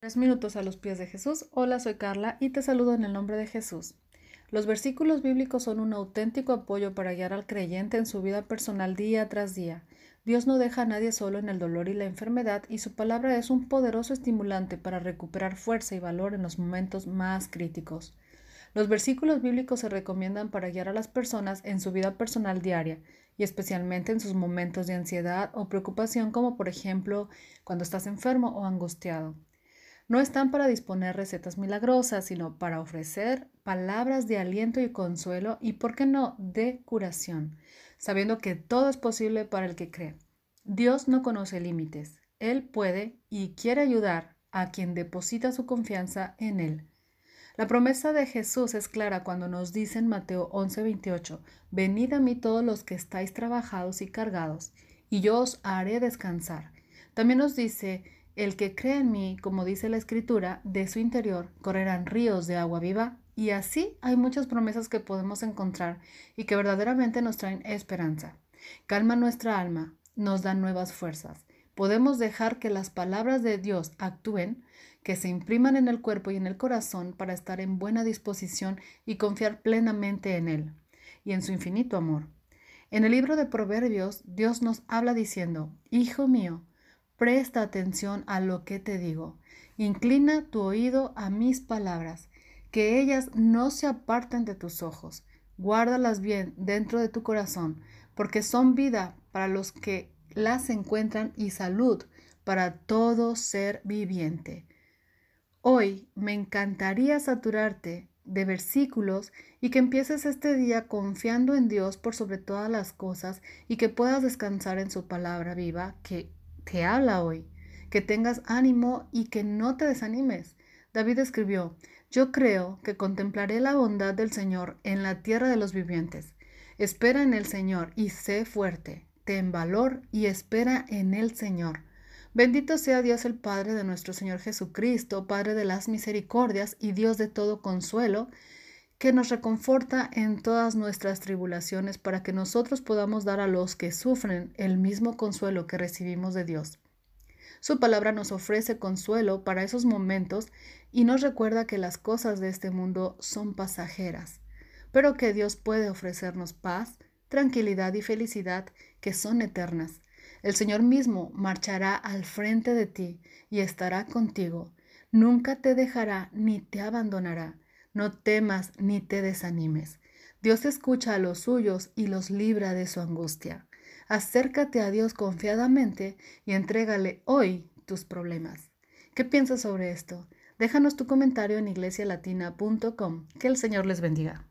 Tres minutos a los pies de Jesús. Hola, soy Carla y te saludo en el nombre de Jesús. Los versículos bíblicos son un auténtico apoyo para guiar al creyente en su vida personal día tras día. Dios no deja a nadie solo en el dolor y la enfermedad y su palabra es un poderoso estimulante para recuperar fuerza y valor en los momentos más críticos. Los versículos bíblicos se recomiendan para guiar a las personas en su vida personal diaria y especialmente en sus momentos de ansiedad o preocupación como por ejemplo cuando estás enfermo o angustiado no están para disponer recetas milagrosas, sino para ofrecer palabras de aliento y consuelo y, por qué no, de curación, sabiendo que todo es posible para el que cree. Dios no conoce límites. Él puede y quiere ayudar a quien deposita su confianza en Él. La promesa de Jesús es clara cuando nos dice en Mateo 11:28, Venid a mí todos los que estáis trabajados y cargados, y yo os haré descansar. También nos dice, el que cree en mí, como dice la escritura, de su interior correrán ríos de agua viva. Y así hay muchas promesas que podemos encontrar y que verdaderamente nos traen esperanza. Calma nuestra alma, nos dan nuevas fuerzas. Podemos dejar que las palabras de Dios actúen, que se impriman en el cuerpo y en el corazón para estar en buena disposición y confiar plenamente en Él y en su infinito amor. En el libro de Proverbios, Dios nos habla diciendo, Hijo mío, Presta atención a lo que te digo. Inclina tu oído a mis palabras, que ellas no se aparten de tus ojos. Guárdalas bien dentro de tu corazón, porque son vida para los que las encuentran y salud para todo ser viviente. Hoy me encantaría saturarte de versículos y que empieces este día confiando en Dios por sobre todas las cosas y que puedas descansar en su palabra viva que te habla hoy, que tengas ánimo y que no te desanimes. David escribió, yo creo que contemplaré la bondad del Señor en la tierra de los vivientes. Espera en el Señor y sé fuerte. Ten valor y espera en el Señor. Bendito sea Dios el Padre de nuestro Señor Jesucristo, Padre de las misericordias y Dios de todo consuelo, que nos reconforta en todas nuestras tribulaciones para que nosotros podamos dar a los que sufren el mismo consuelo que recibimos de Dios. Su palabra nos ofrece consuelo para esos momentos y nos recuerda que las cosas de este mundo son pasajeras, pero que Dios puede ofrecernos paz, tranquilidad y felicidad que son eternas. El Señor mismo marchará al frente de ti y estará contigo. Nunca te dejará ni te abandonará no temas ni te desanimes. Dios escucha a los suyos y los libra de su angustia. Acércate a Dios confiadamente y entrégale hoy tus problemas. ¿Qué piensas sobre esto? Déjanos tu comentario en iglesialatina.com. Que el Señor les bendiga.